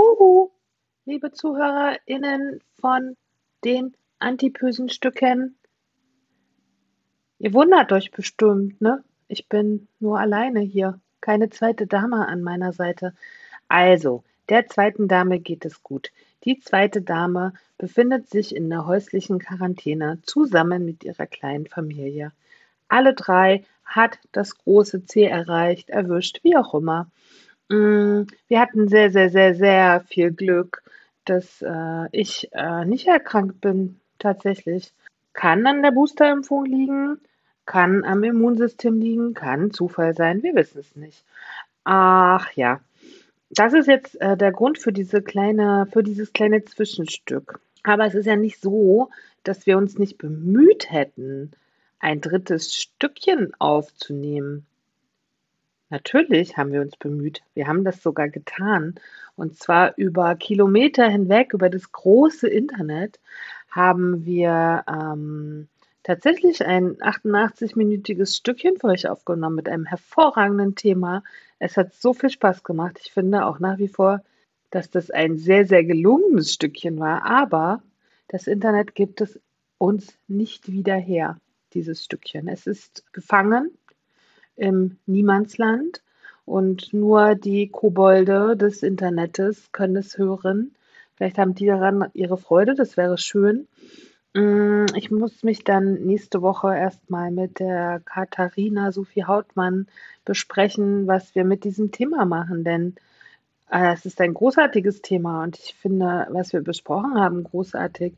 Huhu, liebe ZuhörerInnen von den antipösen Stücken. Ihr wundert euch bestimmt, ne? Ich bin nur alleine hier. Keine zweite Dame an meiner Seite. Also, der zweiten Dame geht es gut. Die zweite Dame befindet sich in der häuslichen Quarantäne zusammen mit ihrer kleinen Familie. Alle drei hat das große C erreicht, erwischt, wie auch immer. Mm, wir hatten sehr, sehr, sehr, sehr viel Glück, dass äh, ich äh, nicht erkrankt bin, tatsächlich. Kann an der Boosterimpfung liegen, kann am Immunsystem liegen, kann Zufall sein, wir wissen es nicht. Ach ja, das ist jetzt äh, der Grund für diese kleine, für dieses kleine Zwischenstück. Aber es ist ja nicht so, dass wir uns nicht bemüht hätten, ein drittes Stückchen aufzunehmen. Natürlich haben wir uns bemüht. Wir haben das sogar getan. Und zwar über Kilometer hinweg, über das große Internet, haben wir ähm, tatsächlich ein 88-minütiges Stückchen für euch aufgenommen mit einem hervorragenden Thema. Es hat so viel Spaß gemacht. Ich finde auch nach wie vor, dass das ein sehr, sehr gelungenes Stückchen war. Aber das Internet gibt es uns nicht wieder her, dieses Stückchen. Es ist gefangen im Niemandsland und nur die Kobolde des Internets können es hören. Vielleicht haben die daran ihre Freude, das wäre schön. Mm, ich muss mich dann nächste Woche erstmal mit der Katharina Sophie Hautmann besprechen, was wir mit diesem Thema machen, denn äh, es ist ein großartiges Thema und ich finde, was wir besprochen haben, großartig.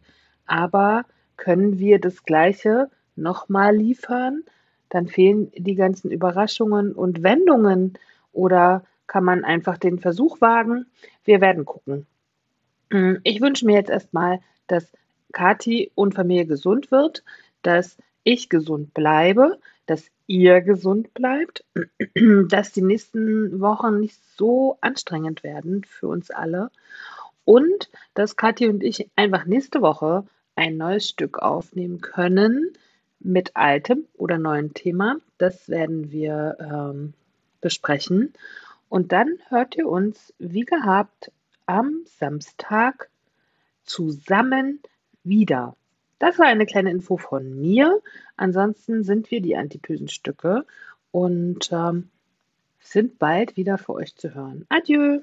Aber können wir das Gleiche nochmal liefern? Dann fehlen die ganzen Überraschungen und Wendungen oder kann man einfach den Versuch wagen? Wir werden gucken. Hm, ich wünsche mir jetzt erstmal, dass Kati und Familie gesund wird, dass ich gesund bleibe, dass ihr gesund bleibt, dass die nächsten Wochen nicht so anstrengend werden für uns alle und dass Kathi und ich einfach nächste Woche ein neues Stück aufnehmen können, mit altem oder neuem Thema. Das werden wir ähm, besprechen. Und dann hört ihr uns, wie gehabt, am Samstag zusammen wieder. Das war eine kleine Info von mir. Ansonsten sind wir die Antipösenstücke und ähm, sind bald wieder für euch zu hören. Adieu!